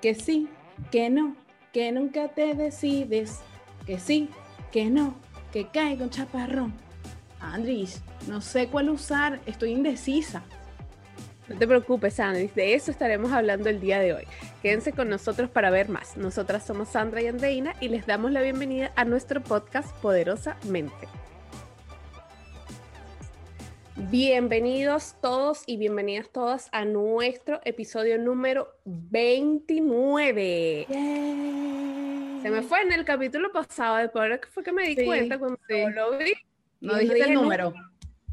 que sí, que no, que nunca te decides, que sí, que no, que cae con chaparrón. Andris, no sé cuál usar, estoy indecisa. No te preocupes, Andris, de eso estaremos hablando el día de hoy. Quédense con nosotros para ver más. Nosotras somos Sandra y Andreina y les damos la bienvenida a nuestro podcast Poderosamente. Bienvenidos todos y bienvenidas todas a nuestro episodio número 29. Se me fue en el capítulo pasado, después que fue que me di cuenta cuando lo vi. No dijiste el número.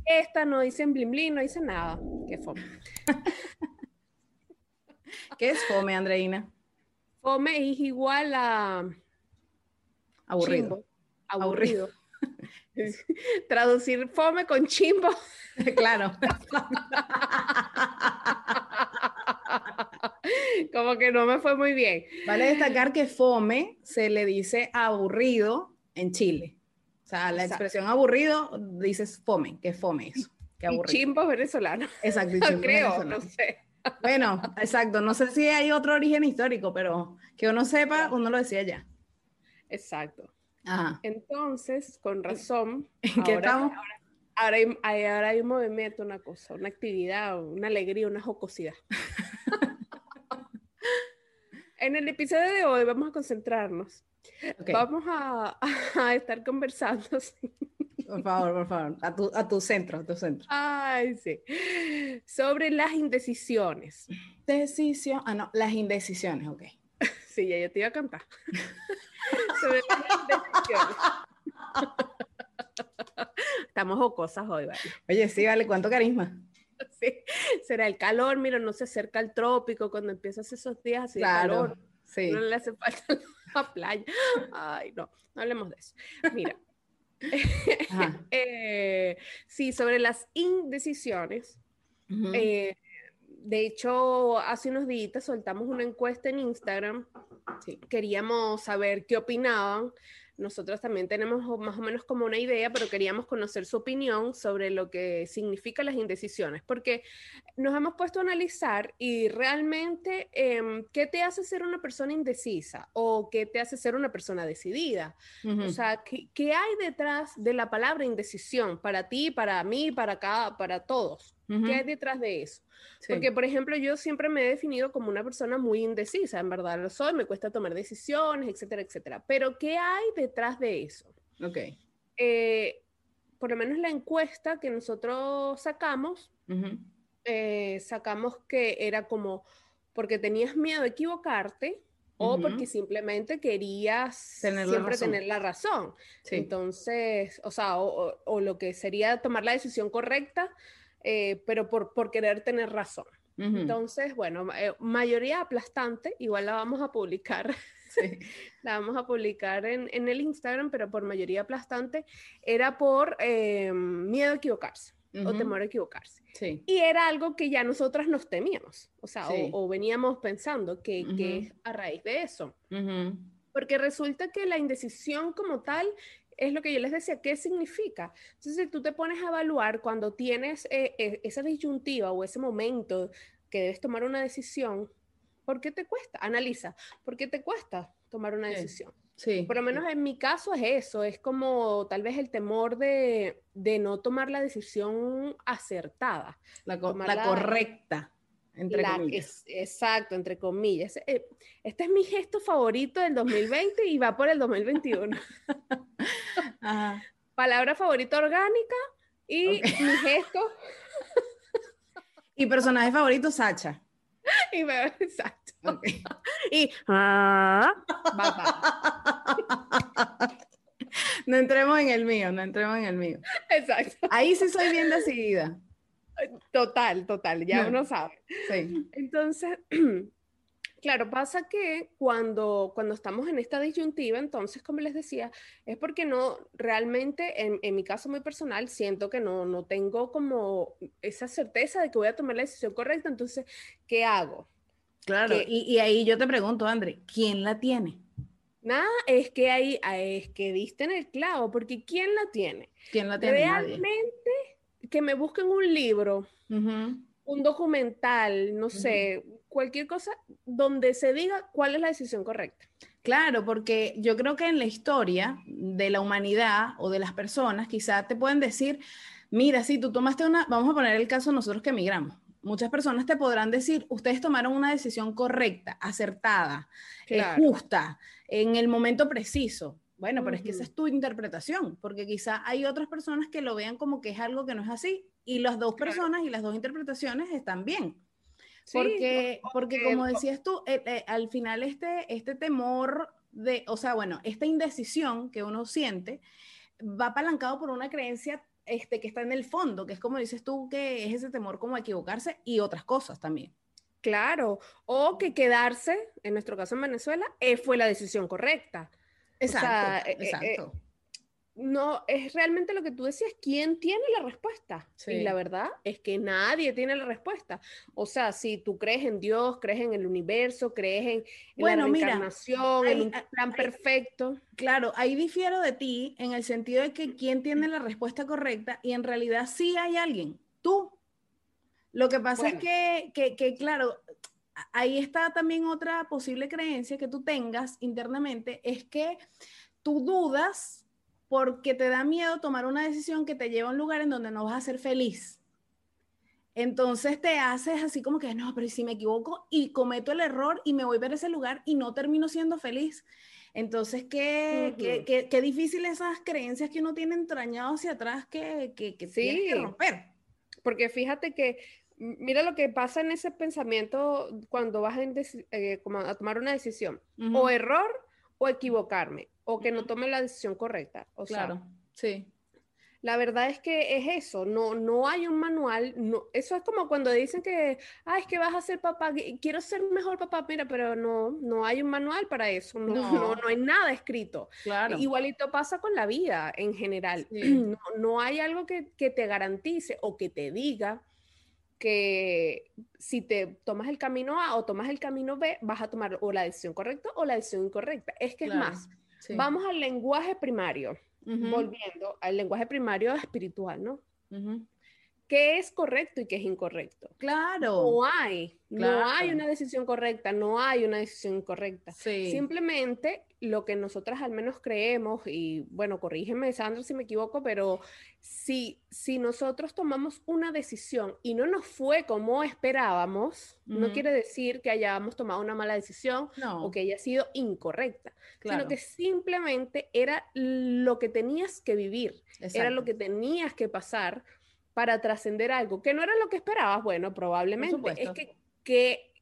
esta no dice blim blim, no dice nada. Qué fome. ¿Qué es fome, Andreina? Fome es igual a... Aburrido. Aburrido. Traducir fome con chimbo. Claro. Como que no me fue muy bien. Vale destacar que fome se le dice aburrido en Chile. O sea, la expresión aburrido dices fome, que fome eso. Que aburrido. Y chimbo venezolano. Exacto, chimbo creo, no sé. Bueno, exacto. No sé si hay otro origen histórico, pero que uno sepa, uno lo decía ya. Exacto. Entonces, con razón. ¿En qué estamos? Ahora, hay, ahora hay un movimiento, una cosa, una actividad, una alegría, una jocosidad. en el episodio de hoy vamos a concentrarnos. Vamos a, a, estar conversando. Por favor, por favor, a tu, a tu centro, a tu centro. Ay, sí. Sobre las indecisiones. Decisión, ah, no, las indecisiones, ok. Sí, ya yo te iba a cantar. Estamos jocosas hoy, ¿vale? Oye, sí, vale, ¿cuánto carisma? Sí, será el calor, mira, no se acerca el trópico cuando empiezas esos días así claro, calor. Sí. No le hace falta la playa. Ay, no, no hablemos de eso. Mira. eh, sí, sobre las indecisiones. eh, de hecho, hace unos días soltamos una encuesta en Instagram. Queríamos saber qué opinaban. Nosotros también tenemos más o menos como una idea, pero queríamos conocer su opinión sobre lo que significan las indecisiones, porque nos hemos puesto a analizar y realmente em, qué te hace ser una persona indecisa o qué te hace ser una persona decidida. O sea, ¿qué, ¿qué, hay detrás de la palabra indecisión para ti, para mí, para cada, para todos? ¿Qué hay detrás de eso? Porque, por ejemplo, yo siempre me he definido como una persona muy indecisa, en verdad lo soy, me cuesta tomar decisiones, etcétera, etcétera. Pero, ¿qué hay detrás de eso? Ok. Eh, por lo menos la encuesta que nosotros sacamos, eh, sacamos que era como porque tenías miedo de equivocarte o porque simplemente querías tener siempre tener la razón. Entonces, o sea, o, lo que sería tomar la decisión correcta eh, pero por, por, querer tener razón. Entonces, bueno, eh, mayoría aplastante, igual la vamos a publicar. la vamos a publicar en, en, el Instagram, pero por mayoría aplastante era por eh, miedo a equivocarse o temor a equivocarse. Y era algo que ya nosotras nos temíamos, o sea, o, veníamos pensando que, que, es a raíz de eso. Porque resulta que la indecisión como tal es lo que yo les decía, ¿qué significa? Entonces, si tú te pones a evaluar cuando tienes eh, eh, esa disyuntiva o ese momento que debes tomar una decisión, ¿por qué te cuesta? Analiza, ¿por qué te cuesta tomar una decisión? Sí. Por lo menos en mi caso es eso, es como tal vez el temor de, no tomar la decisión acertada. La, la correcta. Entre comillas. exacto, entre comillas. Eh, este es mi gesto favorito del 2020 y va por el 2021. Palabra favorita orgánica y mi gesto. y personaje favorito, Sacha. Y exacto. Y ah, no entremos en el mío, no entremos en el mío. Exacto. Ahí sí soy bien decidida. Total, total, ya uno sabe. Sí. Entonces, claro, pasa que cuando, cuando estamos en esta disyuntiva, entonces, como les decía, es porque no, realmente, en, en mi caso muy personal, siento que no, no tengo como esa certeza de que voy a tomar la decisión correcta, entonces, ¿qué hago? Claro, y, y, ahí yo te pregunto, André, ¿quién la tiene? Nada, es que ahí, es que diste en el clavo, porque ¿quién la tiene? ¿Quién la tiene? Realmente que me busquen un libro, un documental, no sé, cualquier cosa donde se diga cuál es la decisión correcta. Claro, porque yo creo que en la historia de la humanidad o de las personas, quizá te pueden decir, mira, si tú tomaste una, vamos a poner el caso nosotros que emigramos. Muchas personas te podrán decir, ustedes tomaron una decisión correcta, acertada, eh, justa, en el momento preciso. Bueno, pero es que esa es tu interpretación, porque quizá hay otras personas que lo vean como que es algo que no es así, y las dos personas y las dos interpretaciones están bien. porque, porque, como decías tú, eh, eh, al final este, este temor de, o sea, bueno, esta indecisión que uno siente va apalancado por una creencia este, que está en el fondo, que es como dices tú, que es ese temor como a equivocarse y otras cosas también. Claro, o que quedarse, en nuestro caso en Venezuela, eh, fue la decisión correcta. Exacto, exacto no, es realmente lo que tú decías, ¿quién tiene la respuesta? Y la verdad es que nadie tiene la respuesta. O sea, si tú crees en Dios, crees en el universo, crees en, la reencarnación, en un plan perfecto. Claro, ahí difiero de ti en el sentido de que quién tiene la respuesta correcta y en realidad sí hay alguien, tú. Lo que pasa es que, que, que, claro, ahí está también otra posible creencia que tú tengas internamente, es que tú dudas porque te da miedo tomar una decisión que te lleva a un lugar en donde no vas a ser feliz. Entonces te haces así como que, no, pero si me equivoco y cometo el error y me voy a ver ese lugar y no termino siendo feliz. Entonces, qué, qué, qué, difícil esas creencias que uno tiene entrañado hacia atrás que, que, que sí. que romper. Porque fíjate que, mira lo que pasa en ese pensamiento cuando vas a, eh, a tomar una decisión. O error o equivocarme o que no tome la decisión correcta. O claro, sí. La verdad es que es eso, no, no hay un manual, no, eso es como cuando dicen que, ah, es que vas a ser papá, quiero ser mejor papá, mira, pero no, no hay un manual para eso, no, no. no, hay nada escrito. Claro. Igualito pasa con la vida en general, no, no, hay algo que, que te garantice o que te diga que si te tomas el camino A o tomas el camino B, vas a tomar o la decisión correcta o la decisión incorrecta. Es que es más, Vamos al lenguaje primario, volviendo al lenguaje primario espiritual, ¿no? ¿Qué es correcto y qué es incorrecto? Claro. No hay, no hay una decisión correcta, no hay una decisión incorrecta. Simplemente lo que nosotras al menos creemos, y bueno, corrígeme Sandra si me equivoco, pero si, si nosotros tomamos una decisión y no nos fue como esperábamos, no quiere decir que hayamos tomado una mala decisión o que haya sido incorrecta, sino que simplemente era lo que tenías que vivir, era lo que tenías que pasar para trascender algo, que no era lo que esperabas, bueno, probablemente. Es que, que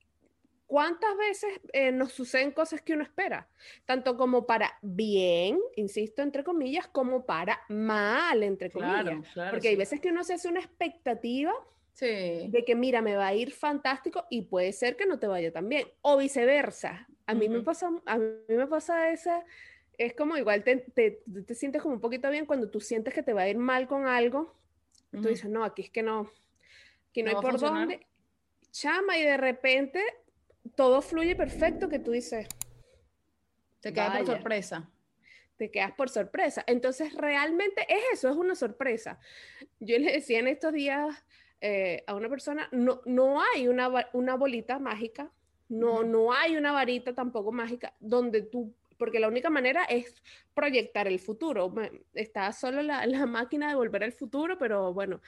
¿Cuántas veces eh, nos suceden cosas que uno espera? Tanto como para bien, insisto, entre comillas, como para mal, entre comillas. Porque hay veces que uno se hace una expectativa de que, mira, me va a ir fantástico y puede ser que no te vaya tan bien. O viceversa. A mí, me, pasa, a mí me pasa esa... Es como igual te, te, te, sientes como un poquito bien cuando tú sientes que te va a ir mal con algo. Tú dices, no, aquí es que no, aquí no, hay por dónde. Chama, y de repente todo fluye perfecto que tú dices. Te quedas por sorpresa. Te quedas por sorpresa. Entonces, realmente es eso, es una sorpresa. Yo le decía en estos días eh, a una persona, no, no hay una, una bolita mágica, no, no hay una varita tampoco mágica donde tú porque la única manera es proyectar el futuro. Está solo la, la, máquina de volver al futuro, pero bueno,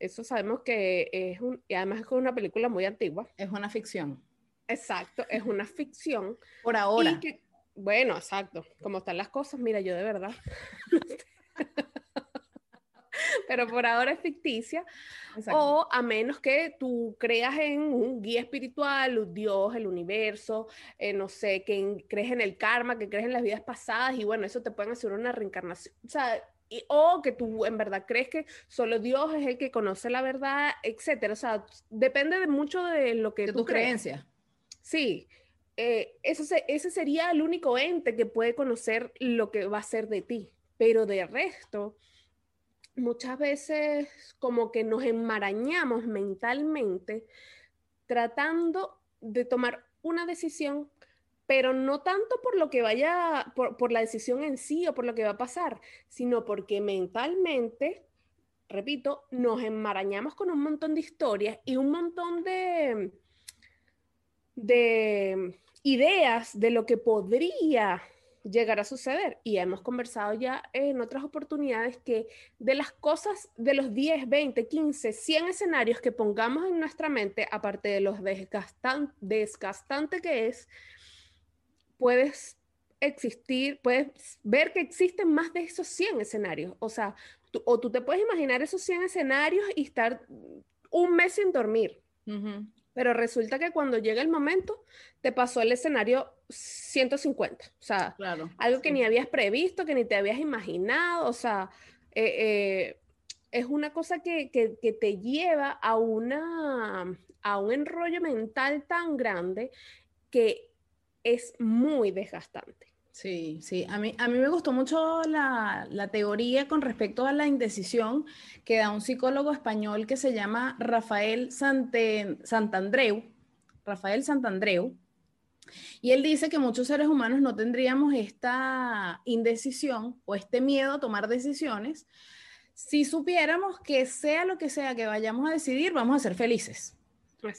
eso sabemos que es un, y además es una película muy antigua. Es una ficción. Exacto, es una ficción. Por ahora. bueno, exacto. Como están las cosas, mira, yo de verdad. Pero por ahora es ficticia. O a menos que tú creas en un guía espiritual, un Dios, el universo, eh, no sé, que crees en el karma, que crees en las vidas pasadas y bueno, eso te pueden hacer una reencarnación. O sea, o que tú en verdad crees que solo Dios es el que conoce la verdad, etcétera. O sea, depende de mucho de lo que de tu creencia. Sí, eh, eso ese sería el único ente que puede conocer lo que va a ser de ti, pero de resto, muchas veces como que nos enmarañamos mentalmente tratando de tomar una decisión, pero no tanto por lo que vaya, por, por la decisión en sí o por lo que va a pasar, sino porque mentalmente repito, nos enmarañamos con un montón de historias y un montón de, de ideas de lo que podría llegar a suceder. Y hemos conversado ya en otras oportunidades que de las cosas, de los 10, 20, 15, 100 escenarios que pongamos en nuestra mente, aparte de los desgastante que es, puedes existir, puedes ver que existen más de esos 100 escenarios. O sea, o tú te puedes imaginar esos 100 escenarios y estar un mes sin dormir. Pero resulta que cuando llega el momento, te pasó el escenario 150. O sea, algo que ni habías previsto, que ni te habías imaginado. O sea, eh, eh, es una cosa que, que, te lleva a, una, a un enrollo mental tan grande que es muy desgastante. Sí, sí. A mí, a mí me gustó mucho la, teoría con respecto a la indecisión que da un psicólogo español que se llama Rafael Santandreu. Rafael Santandreu. Y él dice que muchos seres humanos no tendríamos esta indecisión o este miedo a tomar decisiones si supiéramos que sea lo que sea que vayamos a decidir, vamos a ser felices.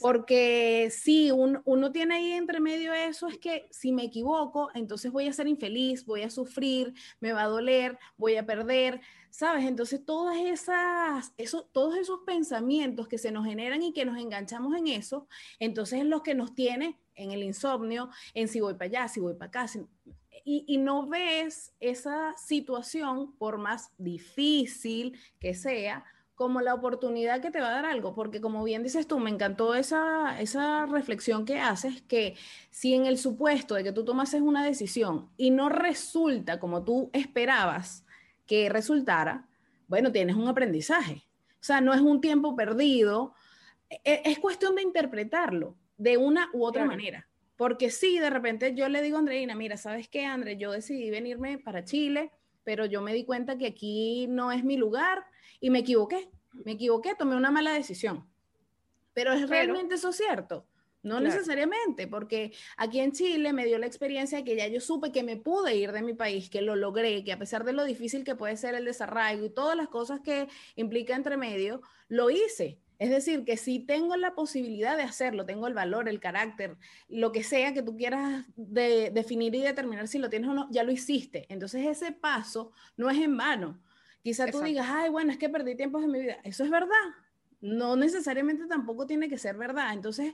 Porque si uno tiene ahí entre medio eso, es que si me equivoco, entonces voy a ser infeliz, voy a sufrir, me va a doler, voy a perder, ¿sabes? Entonces todas esas, eso, todos esos pensamientos que se nos generan y que nos enganchamos en eso, entonces es lo que nos tiene en el insomnio, en si voy para allá, si voy para acá, y, y, no ves esa situación, por más difícil que sea, como la oportunidad que te va a dar algo, porque como bien dices tú, me encantó esa, esa reflexión que haces, que si en el supuesto de que tú tomases una decisión y no resulta como tú esperabas que resultara, bueno, tienes un aprendizaje. O sea, no es un tiempo perdido, es, es cuestión de interpretarlo de una u otra manera. Porque sí, de repente yo le digo a Andreina, mira, ¿sabes qué, André? Yo decidí venirme para Chile, pero yo me di cuenta que aquí no es mi lugar y me equivoqué, me equivoqué, tomé una mala decisión. Pero es realmente eso cierto. No necesariamente, porque aquí en Chile me dio la experiencia que ya yo supe que me pude ir de mi país, que lo logré, que a pesar de lo difícil que puede ser el desarraigo y todas las cosas que implica entre medio, lo hice. Es decir, que si tengo la posibilidad de hacerlo, tengo el valor, el carácter, lo que sea que tú quieras definir y determinar si lo tienes o no, ya lo hiciste. Entonces ese paso no es en vano. Quizá tú digas, ay, bueno, es que perdí tiempos en mi vida. Eso es verdad. No necesariamente tampoco tiene que ser verdad. Entonces,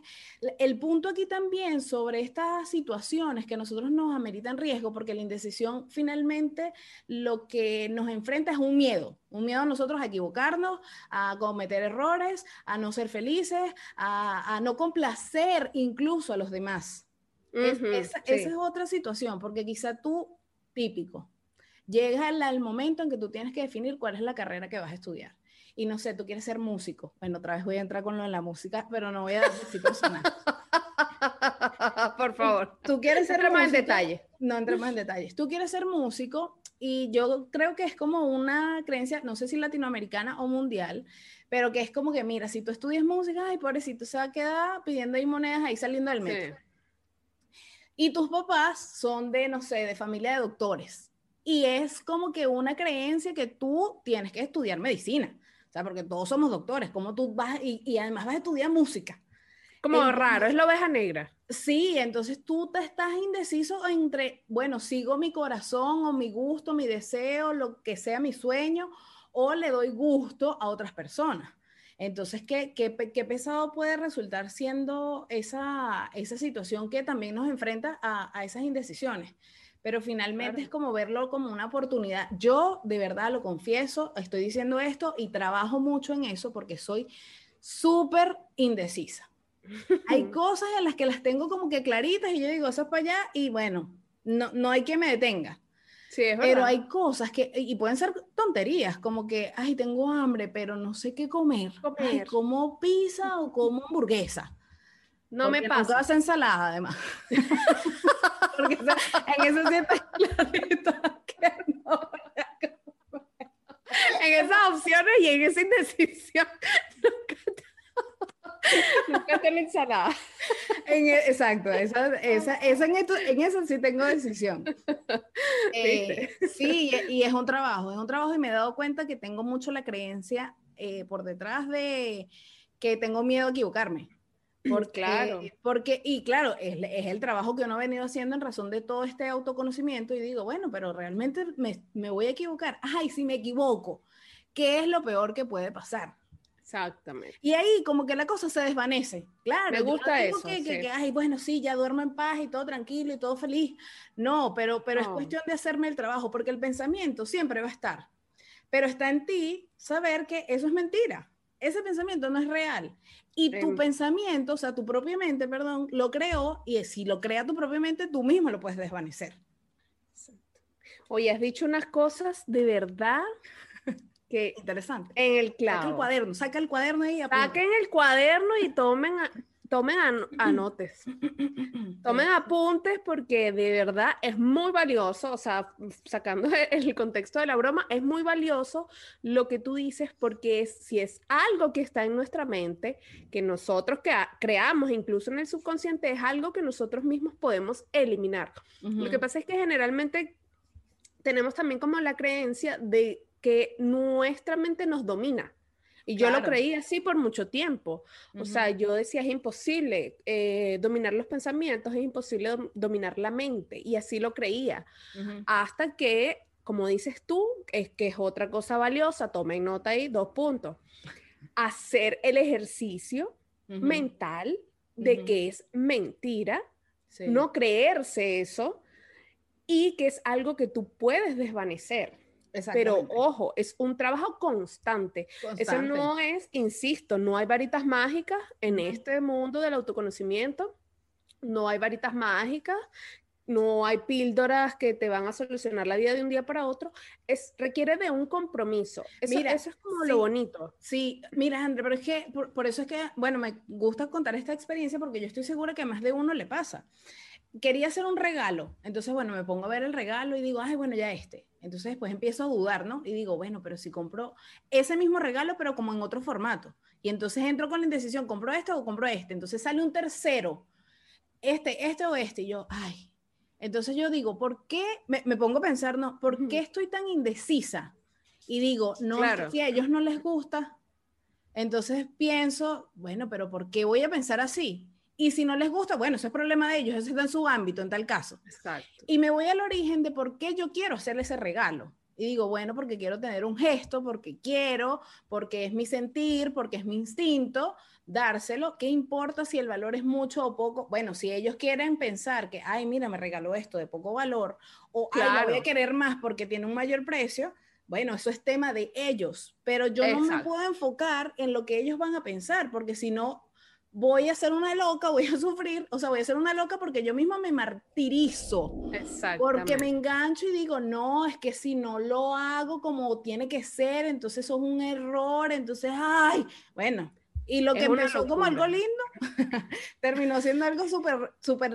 el punto aquí también sobre estas situaciones que nosotros nos ameritan riesgo, porque la indecisión finalmente lo que nos enfrenta es un miedo, un miedo a nosotros a equivocarnos, a cometer errores, a no ser felices, a, no complacer incluso a los demás. esa es otra situación, porque quizá tú, típico, llega al, momento en que tú tienes que definir cuál es la carrera que vas a estudiar. Y no sé, tú quieres ser músico. Bueno, otra vez voy a entrar con lo de la música, pero no voy a decir personal. Por favor. Tú quieres ser más en detalle. No entremos en detalles. Tú quieres ser músico y yo creo que es como una creencia, no sé si latinoamericana o mundial, pero que es como que, mira, si tú estudias música, ay, pobrecito, se va a quedar pidiendo ahí monedas ahí saliendo del metro. Y tus papás son de, no sé, de familia de doctores y es como que una creencia que tú tienes que estudiar medicina. O sea, porque todos somos doctores, como tú vas y, y además vas a estudiar música. Como raro, es la oveja negra. Sí, entonces tú te estás indeciso entre, bueno, sigo mi corazón o mi gusto, mi deseo, lo que sea mi sueño, o le doy gusto a otras personas. Entonces, ¿qué, qué, qué pesado puede resultar siendo esa, esa situación que también nos enfrenta a, a esas indecisiones? Pero finalmente es como verlo como una oportunidad. Yo de verdad lo confieso, estoy diciendo esto y trabajo mucho en eso porque soy súper indecisa. hay cosas en las que las tengo como que claritas y yo digo, eso es para allá y bueno, no, no hay que me detenga. Sí, es pero hay cosas que, y pueden ser tonterías, como que, ay, tengo hambre, pero no sé qué comer. comer. como pizza o como hamburguesa. No me pasa. No ensalada, además. Porque en eso clarito que no En esas opciones y en esa indecisión, nunca, tengo ensalada. En, e, exacto, esa, esa, esa en, esto, en, eso sí tengo decisión. Eh, sí, y es un trabajo, es un trabajo y me he dado cuenta que tengo mucho la creencia eh, por detrás de que tengo miedo a equivocarme Porque, claro. Porque, y claro, es, es, el trabajo que uno ha venido haciendo en razón de todo este autoconocimiento y digo, bueno, pero realmente me, me voy a equivocar. Ay, si me equivoco, ¿qué es lo peor que puede pasar? Exactamente. Y ahí como que la cosa se desvanece. Claro. Me gusta eso. Que, que, ay, bueno, sí, ya duermo en paz y todo tranquilo y todo feliz. No, pero, pero es cuestión de hacerme el trabajo, porque el pensamiento siempre va a estar. Pero está en ti saber que eso es mentira. Ese pensamiento no es real. Y tu pensamiento, o sea, tu propia mente, perdón, lo creó y si lo crea tu propia mente, tú mismo lo puedes desvanecer. Oye, has dicho unas cosas de verdad que interesante. En el clavo. Saca el cuaderno, saca el cuaderno ahí. Saquen el cuaderno y tomen, tomen anotes. tomen apuntes porque de verdad es muy valioso, o sea, sacando el contexto de la broma, es muy valioso lo que tú dices porque es, si es algo que está en nuestra mente, que nosotros que creamos incluso en el subconsciente, es algo que nosotros mismos podemos eliminar. Lo que pasa es que generalmente tenemos también como la creencia de que nuestra mente nos domina. Y yo lo creí así por mucho tiempo. O sea, yo decía, es imposible eh, dominar los pensamientos, es imposible dominar la mente. Y así lo creía. Hasta que, como dices tú, es que es otra cosa valiosa, tomen nota ahí, dos puntos. Hacer el ejercicio mental de que es mentira, no creerse eso y que es algo que tú puedes desvanecer. Pero ojo, es un trabajo constante. Eso no es, insisto, no hay varitas mágicas en este mundo del autoconocimiento. No hay varitas mágicas, no hay píldoras que te van a solucionar la vida de un día para otro. Es, requiere de un compromiso. Eso, mira, eso es como lo bonito. Sí, mira, André, pero es que por, por, eso es que, bueno, me gusta contar esta experiencia porque yo estoy segura que a más de uno le pasa quería hacer un regalo. Entonces, bueno, me pongo a ver el regalo y digo, ay, bueno, ya este. Entonces, después empiezo a dudar, ¿no? Y digo, bueno, pero si compro ese mismo regalo, pero como en otro formato. Y entonces entro con la indecisión, ¿compro este o compro este? Entonces sale un tercero, este, este o este. Y yo, ay. Entonces yo digo, ¿por qué? Me, pongo a pensar, ¿no? ¿Por qué estoy tan indecisa? Y digo, no, si a ellos no les gusta. Entonces pienso, bueno, pero ¿por qué voy a pensar así? Y si no les gusta, bueno, ese es problema de ellos, eso está en su ámbito en tal caso. Exacto. Y me voy al origen de por qué yo quiero hacerle ese regalo. Y digo, bueno, porque quiero tener un gesto, porque quiero, porque es mi sentir, porque es mi instinto, dárselo. ¿Qué importa si el valor es mucho o poco? Bueno, si ellos quieren pensar que, ay, mira, me regaló esto de poco valor, o ay, la voy a querer más porque tiene un mayor precio, bueno, eso es tema de ellos, pero yo no me puedo enfocar en lo que ellos van a pensar, porque si no, voy a ser una loca, voy a sufrir, o sea, voy a ser una loca porque yo misma me martirizo. Porque me engancho y digo, no, es que si no lo hago como tiene que ser, entonces eso es un error, entonces, ay, bueno. Y lo que empezó como algo lindo, terminó siendo algo súper, súper,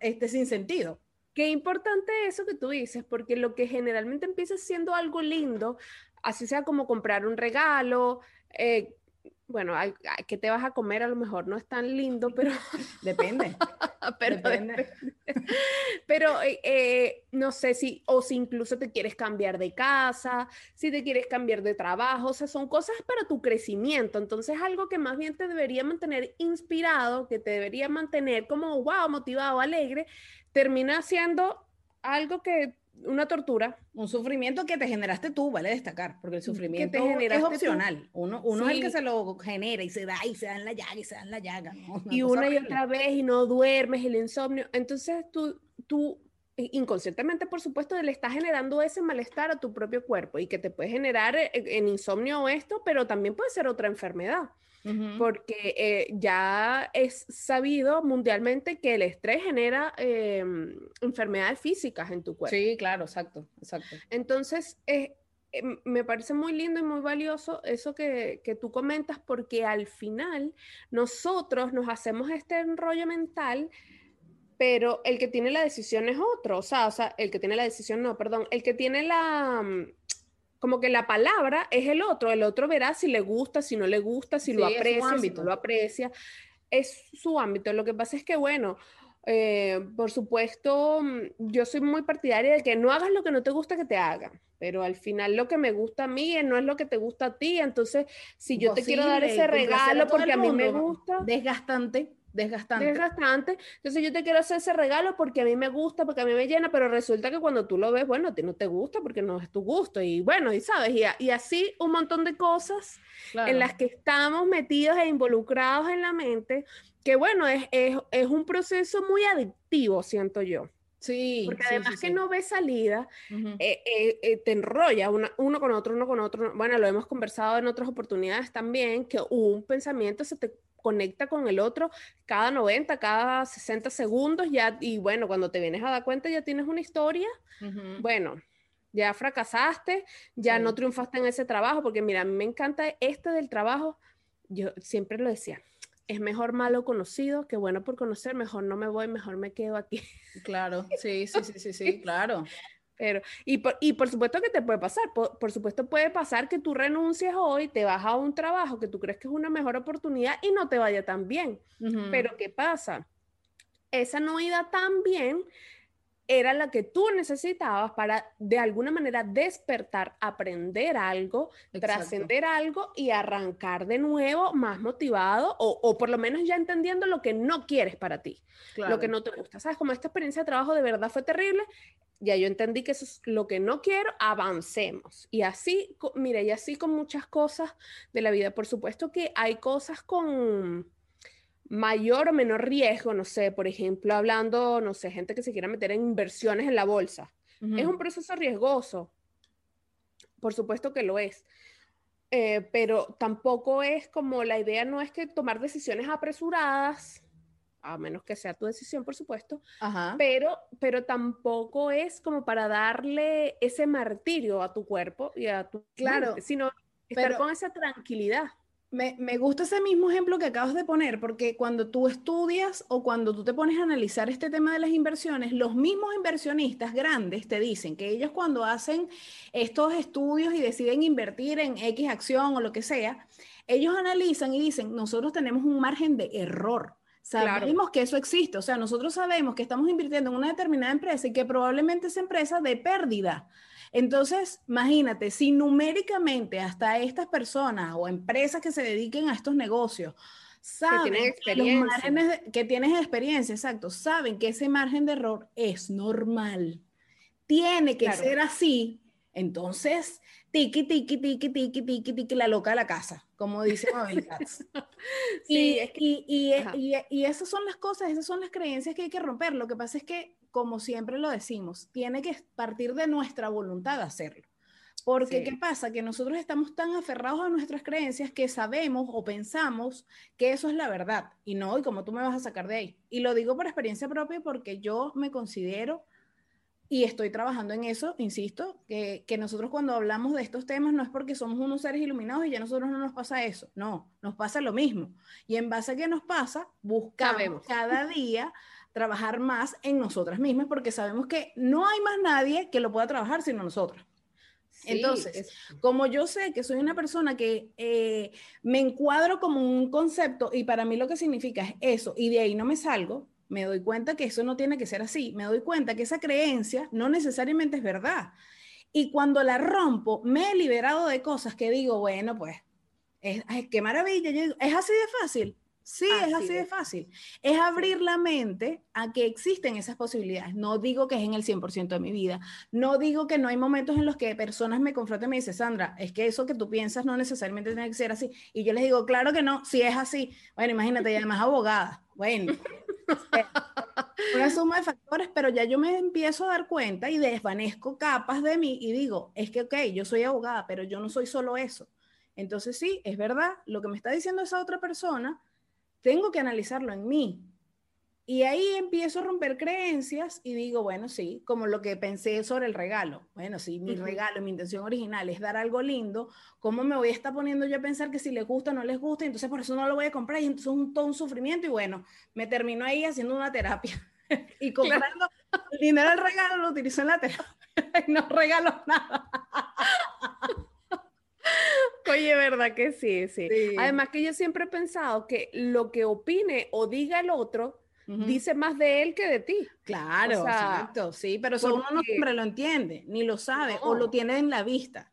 este, sin sentido. Qué importante eso que tú dices, porque lo que generalmente empieza siendo algo lindo, así sea como comprar un regalo, eh, bueno, ¿qué te vas a comer? A lo mejor no es tan lindo, pero depende. pero depende. pero eh, eh, no sé si, o si incluso te quieres cambiar de casa, si te quieres cambiar de trabajo, o sea, son cosas para tu crecimiento. Entonces, algo que más bien te debería mantener inspirado, que te debería mantener como, wow, motivado, alegre, termina siendo algo que una tortura. Un sufrimiento que te generaste tú, vale destacar, porque el sufrimiento es opcional. Uno, uno es el que se lo genera y se da y se da en la llaga y se da en la llaga. y una y otra vez y no duermes, el insomnio. Entonces tú, tú inconscientemente, por supuesto, le estás generando ese malestar a tu propio cuerpo y que te puede generar eh, en insomnio esto, pero también puede ser otra enfermedad porque eh, ya es sabido mundialmente que el estrés genera em, enfermedades físicas en tu cuerpo. Sí, claro, exacto, exacto. Entonces, eh, em, me parece muy lindo y muy valioso eso que, que, tú comentas, porque al final nosotros nos hacemos este enrollo mental, pero el que tiene la decisión es otro, o sea, o sea, el que tiene la decisión, no, perdón, el que tiene la mm, como que la palabra es el otro, el otro verá si le gusta, si no le gusta, si lo aprecia, si no lo aprecia, es su ámbito. Lo que pasa es que, bueno, eh, por supuesto, mm, yo soy muy partidaria de que no hagas lo que no te gusta que te hagan, pero al final lo que me gusta a mí no es lo que te gusta a ti, entonces si yo te quiero dar ese regalo porque a mí me gusta... Desgastante Desgastante. Desgastante. Entonces yo te quiero hacer ese regalo porque a mí me gusta, porque a mí me llena, pero resulta que cuando tú lo ves, bueno, a ti no te gusta porque no es tu gusto. Y bueno, y sabes, y, así un montón de cosas en las que estamos metidos e involucrados en la mente, que bueno, es, es, un proceso muy adictivo, siento yo. Sí. Porque además que no ves salida, eh, eh, eh, te enrolla uno con otro, uno con otro. Bueno, lo hemos conversado en otras oportunidades también, que un pensamiento se te conecta con el otro cada 90, cada 60 segundos, ya, y bueno, cuando te vienes a dar cuenta ya tienes una historia, bueno, ya fracasaste, ya no triunfaste en ese trabajo, porque mira, a mí me encanta este del trabajo, yo siempre lo decía, es mejor malo conocido que bueno por conocer, mejor no me voy, mejor me quedo aquí. Claro, sí, sí, sí, sí, sí, claro. Pero, y por, y por supuesto que te puede pasar, por, supuesto puede pasar que tú renuncies hoy, te vas a un trabajo que tú crees que es una mejor oportunidad y no te vaya tan bien. Pero ¿qué pasa? Esa no ida tan bien era la que tú necesitabas para de alguna manera despertar, aprender algo, trascender algo y arrancar de nuevo más motivado o, o, por lo menos ya entendiendo lo que no quieres para ti, lo que no te gusta. ¿Sabes? Como esta experiencia de trabajo de verdad fue terrible, ya yo entendí que eso es lo que no quiero, avancemos. Y así, mira, y así con muchas cosas de la vida. Por supuesto que hay cosas con mayor o menor riesgo, no sé, por ejemplo, hablando, no sé, gente que se quiera meter en inversiones en la bolsa. Es un proceso riesgoso. Por supuesto que lo es. Eh, pero tampoco es como la idea no es que tomar decisiones apresuradas a menos que sea tu decisión, por supuesto, Pero, pero tampoco es como para darle ese martirio a tu cuerpo y a tu claro, sino estar con esa tranquilidad. Me, me, gusta ese mismo ejemplo que acabas de poner, porque cuando tú estudias o cuando tú te pones a analizar este tema de las inversiones, los mismos inversionistas grandes te dicen que ellos cuando hacen estos estudios y deciden invertir en X acción o lo que sea, ellos analizan y dicen, nosotros tenemos un margen de error. Sabemos que eso existe, o sea, nosotros sabemos que estamos invirtiendo en una determinada empresa y que probablemente esa empresa de pérdida. Entonces, imagínate, si numéricamente hasta estas personas o empresas que se dediquen a estos negocios saben que tienes experiencia, exacto, saben que ese margen de error es normal. Tiene que ser así. Entonces, tiki, tiki, tiki, tiki, tiki, tiki, la loca de la casa, como dice Mabel Katz. sí, y, y, y, y, esas son las cosas, esas son las creencias que hay que romper. Lo que pasa es que, como siempre lo decimos, tiene que partir de nuestra voluntad de hacerlo. Porque, ¿qué pasa? Que nosotros estamos tan aferrados a nuestras creencias que sabemos o pensamos que eso es la verdad. Y no, y como tú me vas a sacar de ahí. Y lo digo por experiencia propia porque yo me considero y estoy trabajando en eso, insisto, que, que, nosotros cuando hablamos de estos temas no es porque somos unos seres iluminados y ya a nosotros no nos pasa eso, no, nos pasa lo mismo. Y en base a qué nos pasa, buscamos cada día trabajar más en nosotras mismas porque sabemos que no hay más nadie que lo pueda trabajar sino nosotros. Entonces, como yo sé que soy una persona que eh, me encuadro como un concepto y para mí lo que significa es eso y de ahí no me salgo, me doy cuenta que eso no tiene que ser así, me doy cuenta que esa creencia no necesariamente es verdad. Y cuando la rompo, me he liberado de cosas que digo, bueno, pues, es, qué maravilla, es así de fácil. Sí, es así de fácil. Es abrir la mente a que existen esas posibilidades. No digo que es en el 100% de mi vida. No digo que no hay momentos en los que personas me confronten y me dicen, Sandra, es que eso que tú piensas no necesariamente tiene que ser así. Y yo les digo, claro que no, si es así. Bueno, imagínate, y además abogada. Bueno, una suma de factores, pero ya yo me empiezo a dar cuenta y desvanezco capas de mí y digo, es que, ok, yo soy abogada, pero yo no soy solo eso. Entonces sí, es verdad, lo que me está diciendo esa otra persona, tengo que analizarlo en mí. Y ahí empiezo a romper creencias y digo, bueno, sí, como lo que pensé sobre el regalo. Bueno, sí, mi regalo, mi intención original es dar algo lindo, ¿cómo me voy a estar poniendo yo a pensar que si les gusta o no les gusta? Entonces por eso no lo voy a comprar y entonces es un, todo un sufrimiento y bueno, me termino ahí haciendo una terapia y comprando el dinero del regalo lo utilizo en la terapia y no regalo nada. Oye, verdad que sí, sí, Además que yo siempre he pensado que lo que opine o diga el otro dice más de él que de ti. Claro, exacto, sí, pero eso uno no siempre lo entiende, ni lo sabe, o lo tiene en la vista.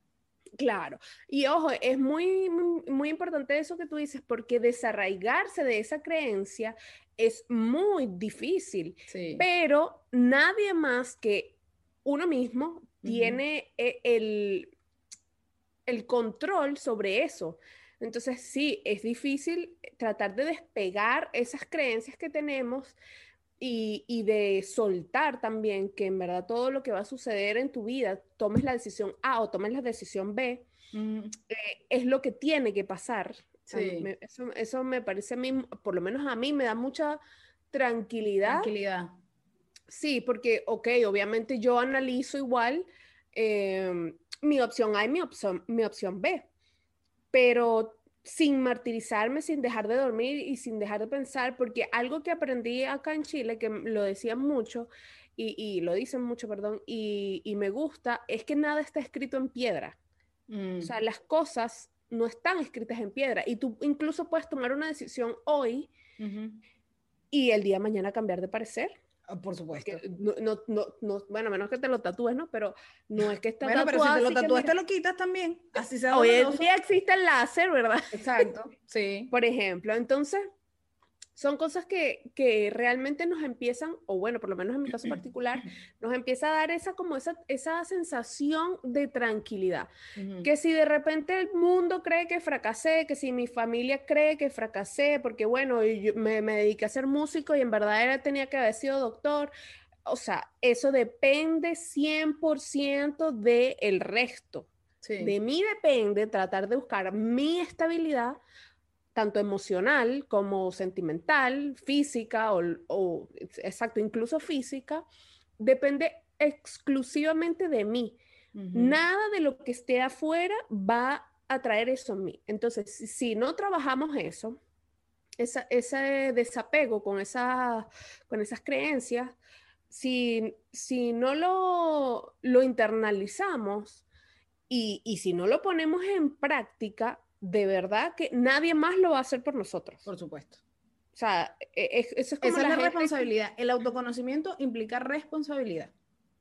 Claro. Y ojo, es muy, muy, importante eso que tú dices, porque desarraigarse de esa creencia es muy difícil. Pero nadie más que uno mismo tiene e, el, el control sobre eso. Entonces, sí, es difícil tratar de despegar esas creencias que tenemos y, de soltar también que en verdad todo lo que va a suceder en tu vida, tomes la decisión A o tomes la decisión B, mm. eh, es lo que tiene que pasar. eso, me parece a mí, por lo menos a mí, me da mucha tranquilidad. Tranquilidad. Sí, porque, ok, obviamente yo analizo igual em, mi opción A y mi opción, mi opción B, pero sin martirizarme, sin dejar de dormir y sin dejar de pensar, porque algo que aprendí acá en Chile, que lo decían mucho, y, lo dicen mucho, perdón, y, me gusta, es que nada está escrito en piedra. O mm. sea, las cosas no están escritas en piedra y tú incluso puedes tomar una decisión hoy y el día de mañana cambiar de parecer. Ah, por supuesto. No, no, no, bueno, menos que te lo tatúes, ¿no? Pero no es que está Bueno, pero si te lo tatúes, te lo quitas también. Así sea. Hoy en día existe el láser, ¿verdad? Exacto, sí. Por ejemplo, entonces, son cosas que, que, realmente nos empiezan, o bueno, por lo menos en mi caso particular, nos empieza a dar esa como esa, esa sensación de tranquilidad. Que si de repente el mundo cree que fracasé, que si mi familia cree que fracasé, porque bueno, yo me, me dediqué a ser músico y en verdad era, tenía que haber sido doctor, o sea, eso depende 100% del el resto. De mí depende tratar de buscar mi estabilidad tanto emocional como sentimental, física o, exacto, incluso física, depende exclusivamente de mí. Nada de lo que esté afuera va a traer eso en mí. Entonces, si, no trabajamos eso, ese desapego con, esa, con esas creencias, si, si no lo, lo internalizamos y, y si no lo ponemos en práctica, de verdad que nadie más lo va a hacer por nosotros. Por supuesto. O sea, e, e, eso es como Esa la es la responsabilidad. El autoconocimiento implica responsabilidad.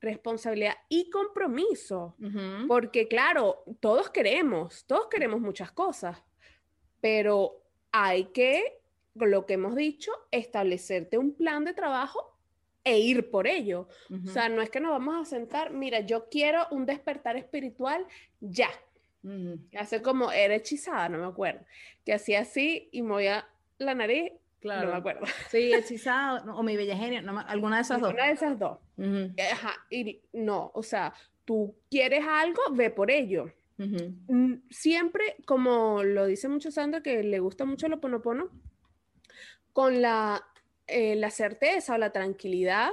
Responsabilidad y compromiso. Porque claro, todos queremos, todos queremos muchas cosas, pero hay que, lo que hemos dicho, establecerte un plan de trabajo e ir por ello. O sea, no es que nos vamos a sentar, mira, yo quiero un despertar espiritual ya Hace como era hechizada, no me acuerdo. Que hacía así y movía la nariz. Claro. No me acuerdo. Sí, hechizada o mi bella genio, alguna de esas dos. Una de esas dos. Ajá, y no, o sea, tú quieres algo, ve por ello. Mm, siempre, como lo dice mucho Sandra, que le gusta mucho el oponopono, con la, eh, la certeza o la tranquilidad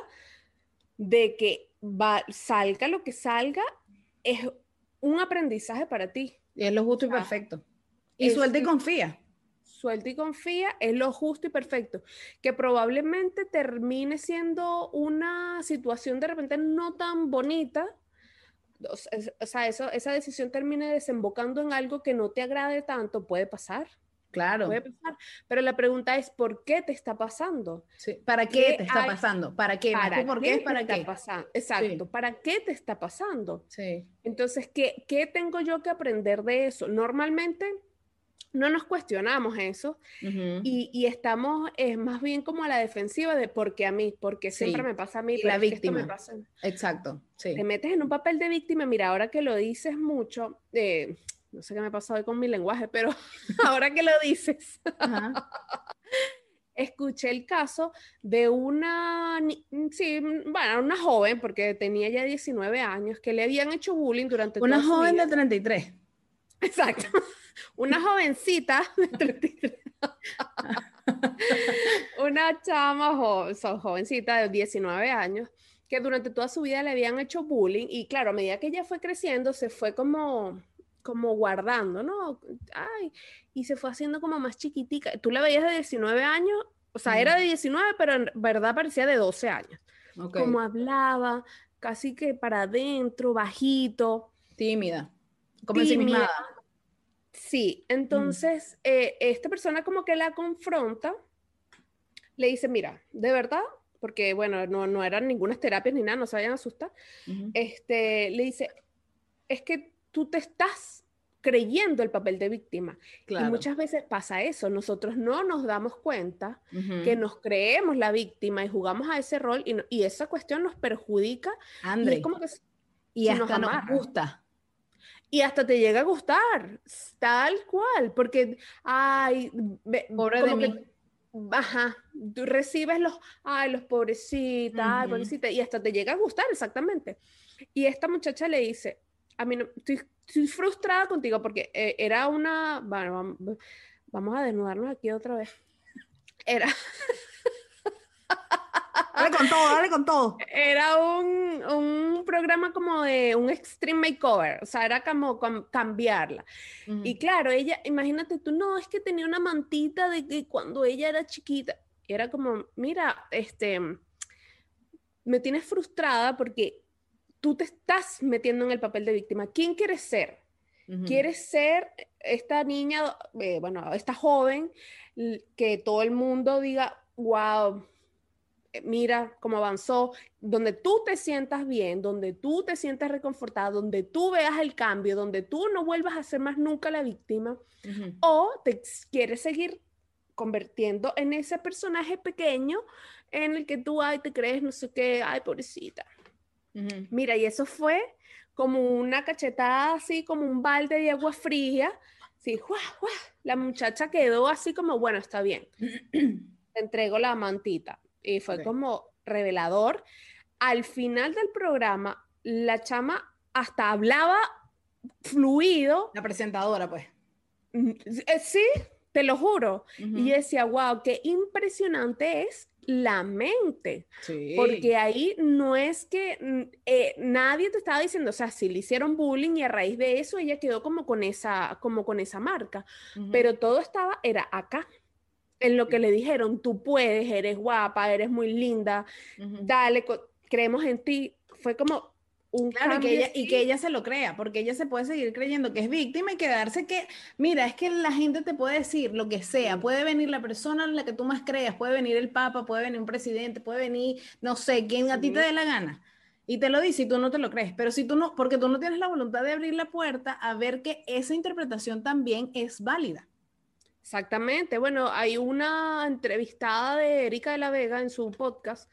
de que va, salga lo que salga, es un aprendizaje para ti. Y es lo justo y perfecto. Y suelta y confía. Suelta y confía es lo justo y perfecto. Que probablemente termine siendo una situación de repente no tan bonita. O sea, eso, esa decisión termine desembocando en algo que no te agrade tanto, puede pasar. Claro. Puede pasar. Pero la pregunta es, ¿por qué te está pasando? ¿Para qué, te está pasando? ¿Para qué? ¿Para ¿Por qué, ¿Para qué? Pasando? Exacto. ¿Para qué te está pasando? Sí. Entonces, ¿qué, ¿qué tengo yo que aprender de eso? Normalmente no nos cuestionamos eso y, y, estamos es más bien como a la defensiva de por qué a mí, porque siempre me pasa a mí. la víctima. Exacto. Sí. Te metes en un papel de víctima. Mira, ahora que lo dices mucho, eh, no sé qué me pasa hoy con mi lenguaje, pero ahora que lo dices, escuché el caso de una, sí, bueno, una joven, porque tenía ya 19 años, que le habían hecho bullying durante Una joven de 33. Exacto. Una jovencita de 33. una chama jovencita de 19 años que durante toda su vida le habían hecho bullying y claro, a medida que ella fue creciendo se fue como como guardando, ¿no? Ay, y se fue haciendo como más chiquitica. Tú la veías de 19 años, o sea, era de 19, pero en verdad parecía de 12 años. Como hablaba, casi que para adentro, bajito. Tímida, como tímida. Sí, entonces eh, esta persona como que la confronta, le dice, mira, de verdad, porque bueno, no, no eran ninguna terapias ni nada, no se vayan a asustar, este, le dice, es que tú te estás creyendo el papel de víctima. Y muchas veces pasa eso, nosotros no nos damos cuenta que nos creemos la víctima y jugamos a ese rol y, esa cuestión nos perjudica. André, y, como que y hasta nos, gusta. Y hasta te llega a gustar, tal cual, porque, ay, pobre de mí. Ajá, tú recibes los, ay, los pobrecitas, ay, pobrecita, y hasta te llega a gustar, exactamente. Y esta muchacha le dice, a mí no, estoy, frustrada contigo porque eh, era una, bueno, vamos a desnudarnos aquí otra vez. Era... Dale con todo, dale con todo. Era un, un, programa como de un extreme makeover, o sea, era como, cambiarla. Y claro, ella, imagínate tú, no, es que tenía una mantita de que cuando ella era chiquita, era como, mira, este, me tienes frustrada porque tú te estás metiendo en el papel de víctima. ¿Quién quieres ser? ¿Quieres ser esta niña, eh, bueno, esta joven que todo el mundo diga, wow, eh, mira cómo avanzó, donde tú te sientas bien, donde tú te sientas reconfortada, donde tú veas el cambio, donde tú no vuelvas a ser más nunca la víctima, o te quieres seguir convirtiendo en ese personaje pequeño en el que tú, ay, te crees, no sé qué, ay, pobrecita. Mira, y eso fue como una cachetada, así como un balde de agua fría. Sí, la muchacha quedó así como, bueno, está bien. Te entrego la mantita. Y fue como revelador. Al final del programa, la chama hasta hablaba fluido. La presentadora, pues. Mm, eh, sí, te lo juro. Y decía, wow, qué impresionante es la mente. Porque ahí no es que mm, eh, nadie te estaba diciendo, o sea, si le hicieron bullying y a raíz de eso ella quedó como con esa, como con esa marca. Pero todo estaba, era acá. En lo que le dijeron, tú puedes, eres guapa, eres muy linda, dale, creemos en ti. Fue como, claro, que ella, y que ella se lo crea, porque ella se puede seguir creyendo que es víctima y quedarse que, mira, es que la gente te puede decir lo que sea, puede venir la persona en la que tú más creas, puede venir el papa, puede venir un presidente, puede venir, no sé, quien a ti te dé la gana. Y te lo dice y tú no te lo crees, pero si tú no, porque tú no tienes la voluntad de abrir la puerta a ver que esa interpretación también es válida. Exactamente. Bueno, hay una entrevistada de Erika de la Vega en su podcast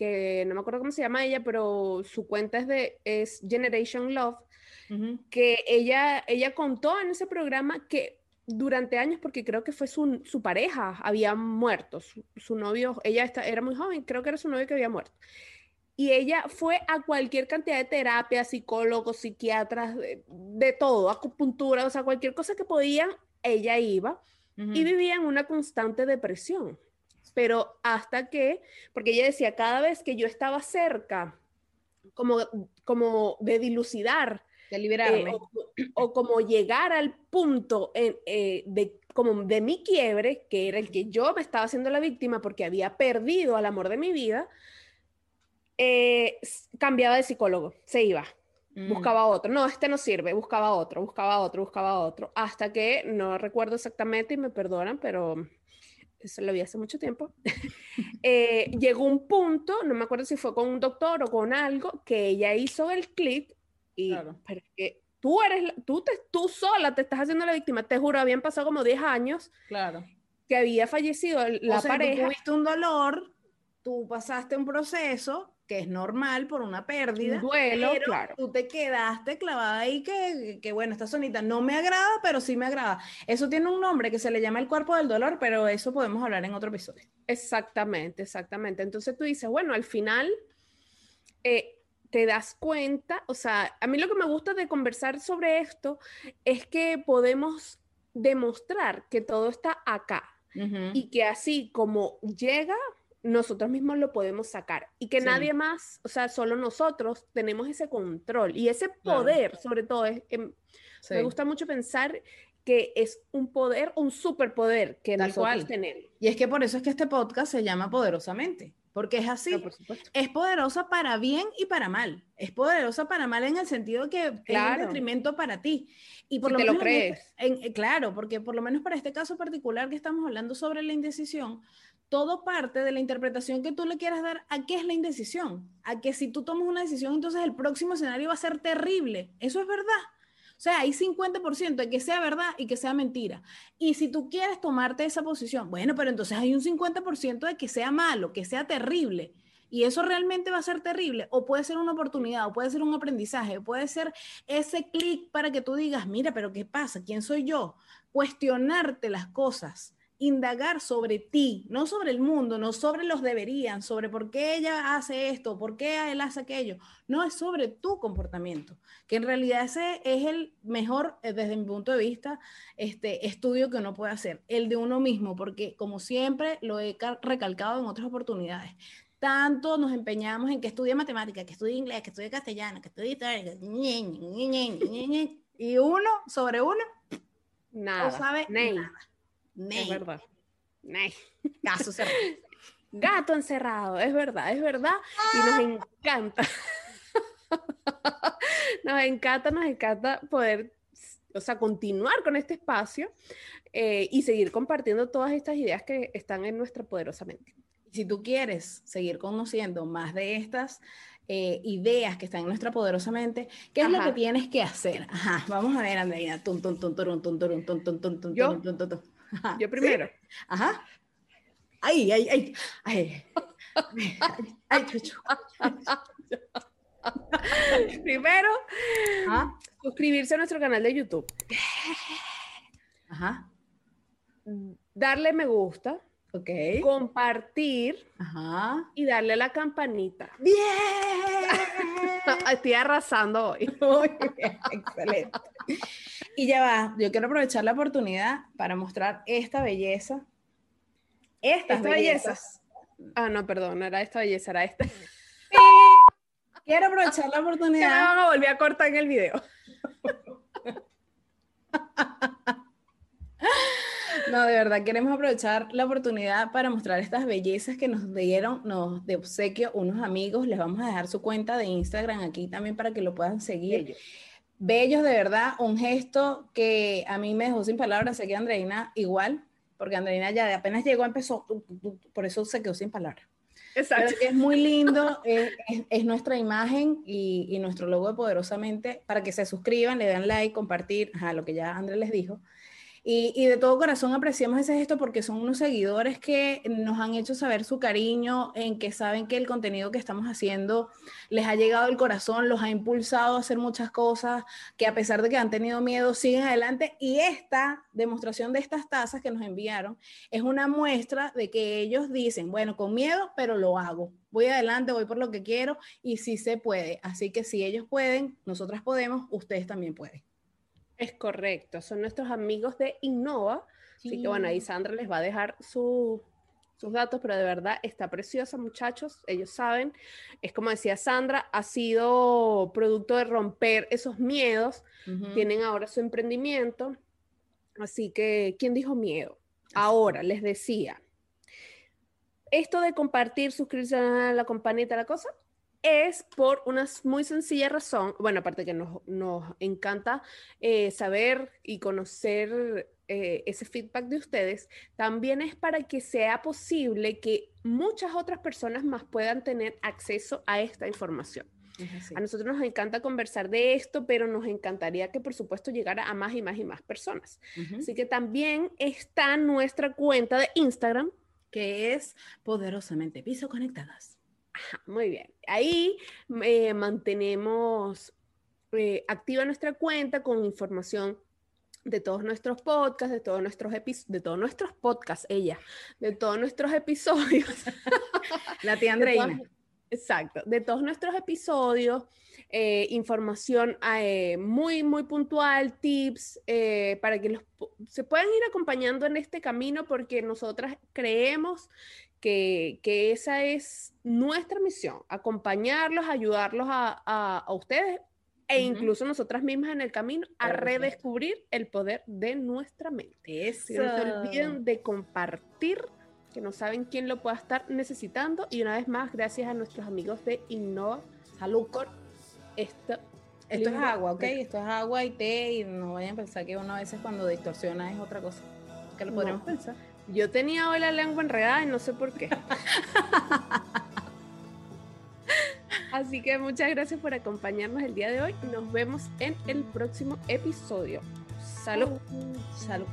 que no me acuerdo cómo se llama ella, pero su cuenta es de es Generation Love, que ella, ella contó en ese programa que durante años, porque creo que fue su, su pareja, había muerto, su, novio, ella está, era muy joven, creo que era su novio que había muerto. Y ella fue a cualquier cantidad de terapias, psicólogos, psiquiatras, de, todo, acupuntura, o sea, cualquier cosa que podían, ella iba y vivía en una constante depresión pero hasta que, porque ella decía, cada vez que yo estaba cerca, como, como de dilucidar, de liberarme. Eh, o, como llegar al punto eh, de, como de mi quiebre, que era el que yo me estaba haciendo la víctima porque había perdido al amor de mi vida, eh, cambiaba de psicólogo, se iba. Mm. Buscaba otro, no, este no sirve, buscaba otro, buscaba otro, buscaba otro, hasta que no recuerdo exactamente y me perdonan, pero eso lo vi hace mucho tiempo, eh, llegó un punto, no me acuerdo si fue con un doctor o con algo, que ella hizo el clic y pero que tú eres, tú, te, tú sola te estás haciendo la víctima, te juro, habían pasado como 10 años claro. que había fallecido la o sea, pareja. Tú tuviste un dolor, tú pasaste un proceso que es normal por una pérdida. duelo, pero claro. Tú te quedaste clavada ahí que, que, bueno, esta sonita no me agrada, pero sí me agrada. Eso tiene un nombre que se le llama el cuerpo del dolor, pero eso podemos hablar en otro episodio. Exactamente, exactamente. Entonces tú dices, bueno, al final eh, te das cuenta, o sea, a mí lo que me gusta de conversar sobre esto es que podemos demostrar que todo está acá y que así como llega, nosotros mismos lo podemos sacar y que nadie más, o sea, solo nosotros tenemos ese control y ese poder, sobre todo, es, em, me gusta mucho pensar que es un poder, un superpoder que nosotros tenemos. Y es que por eso es que este podcast se llama Poderosamente, porque es así. es poderosa para bien y para mal. Es poderosa para mal en el sentido que es un detrimento para ti. Y por lo te menos lo crees. Eh, claro, porque por lo menos para este caso particular que estamos hablando sobre la indecisión, todo parte de la interpretación que tú le quieras dar a qué es la indecisión. A que si tú tomas una decisión, entonces el próximo escenario va a ser terrible. Eso es verdad. O O sea, hay 50% de que sea verdad y que sea mentira. Y si tú quieres tomarte esa posición, bueno, pero entonces hay un 50% de que sea malo, que sea terrible. Y eso realmente va a ser terrible. O puede ser una oportunidad, o puede ser un aprendizaje, puede ser ese clic para que tú digas, mira, pero ¿qué pasa? ¿Quién soy yo? Cuestionarte las cosas indagar sobre ti, no sobre el mundo, no sobre los deberían, sobre por qué ella hace esto, por qué él hace aquello. No, es sobre tu comportamiento, que en realidad ese es el mejor, eh, desde mi punto de vista, este estudio que uno puede hacer, el de uno mismo, porque como siempre lo he recalcado en otras oportunidades. Tanto nos empeñamos en que estudie matemática, que estudie inglés, que estudie castellano, que estudie y uno sobre uno nada, no sabe nada. Es verdad. Cerrado. Gato encerrado, es verdad, es verdad. Y nos ah. encanta. nos encanta, nos encanta poder, o sea, continuar con este espacio eh, y seguir compartiendo todas estas ideas que están en nuestra poderosa mente. Si tú quieres seguir conociendo más de estas eh, ideas que están en nuestra poderosa mente, ¿qué es lo que tienes que hacer? Ajá, vamos a ver, Andreina. Yo, yo primero. Ajá. Ay, ay, ay. Ay, ay, chuchu. Primero, suscribirse a nuestro canal de YouTube. Ajá. Darle me gusta. Ok. Compartir. Ajá. Y darle la campanita. ¡Bien! Estoy arrasando hoy. excelente. Y ya va, yo quiero aprovechar la oportunidad para mostrar esta belleza. Estas bellezas. Ah, no, perdón, no era esta belleza, era esta. Quiero aprovechar la oportunidad. me van a volver a cortar en el video. No, de verdad, queremos aprovechar la oportunidad para mostrar estas bellezas que nos dieron nos, de obsequio unos amigos. Les vamos a dejar su cuenta de Instagram aquí también para que lo puedan seguir. Bellos, de verdad, un gesto que a mí me dejó sin palabras. Sé que Andreina igual, porque Andreina ya de apenas llegó, empezó, por eso se quedó sin palabras. Exacto. es muy lindo, es, nuestra imagen y, y, nuestro logo de Poderosamente para que se suscriban, le den like, compartir, a lo que ya André les dijo. Y, de todo corazón apreciamos ese gesto porque son unos seguidores que nos han hecho saber su cariño, en que saben que el contenido que estamos haciendo les ha llegado al corazón, los ha impulsado a hacer muchas cosas, que a pesar de que han tenido miedo, siguen adelante. Y esta demostración de estas tazas que nos enviaron es una muestra de que ellos dicen, bueno, con miedo, pero lo hago. Voy adelante, voy por lo que quiero y sí se puede. Así que si ellos pueden, nosotras podemos, ustedes también pueden. Es correcto, son nuestros amigos de Innova. Así que bueno, ahí Sandra les va a dejar sus datos, pero de verdad está preciosa, muchachos. Ellos saben, es como decía Sandra, ha sido producto de romper esos miedos. Tienen ahora su emprendimiento. Así que, ¿quién dijo miedo? Ahora les decía, esto de compartir, suscribirse a la campanita, la cosa, es por una muy sencilla razón, bueno, aparte que nos, encanta eh, saber y conocer eh, ese feedback de ustedes, también es para que sea posible que muchas otras personas más puedan tener acceso a esta información. A nosotros nos encanta conversar de esto, pero nos encantaría que por supuesto llegara a más y más y más personas. Así que también está nuestra cuenta de Instagram, que es poderosamente piso conectadas muy bien. Ahí eh, mantenemos eh, activa nuestra cuenta con información de todos nuestros podcasts, de todos nuestros de todos nuestros podcasts, ella, de todos nuestros episodios. La tía Andreina. exacto, de todos nuestros episodios, eh, información muy, muy puntual, tips, para que los, se puedan ir acompañando en este camino porque nosotras creemos que, esa es nuestra misión, acompañarlos, ayudarlos a, ustedes e incluso nosotras mismas en el camino a redescubrir el poder de nuestra mente. Eso. no se olviden de compartir, que no saben quién lo pueda estar necesitando. Y una vez más, gracias a nuestros amigos de Innova Salud Esto, esto es agua, ¿ok? Esto es agua y té y no vayan a pensar que uno a veces cuando distorsiona es otra cosa. Que lo podríamos pensar. Yo tenía hoy la lengua enredada y no sé por qué. Así que muchas gracias por acompañarnos el día de hoy. Nos vemos en el próximo episodio. Salud. Salud.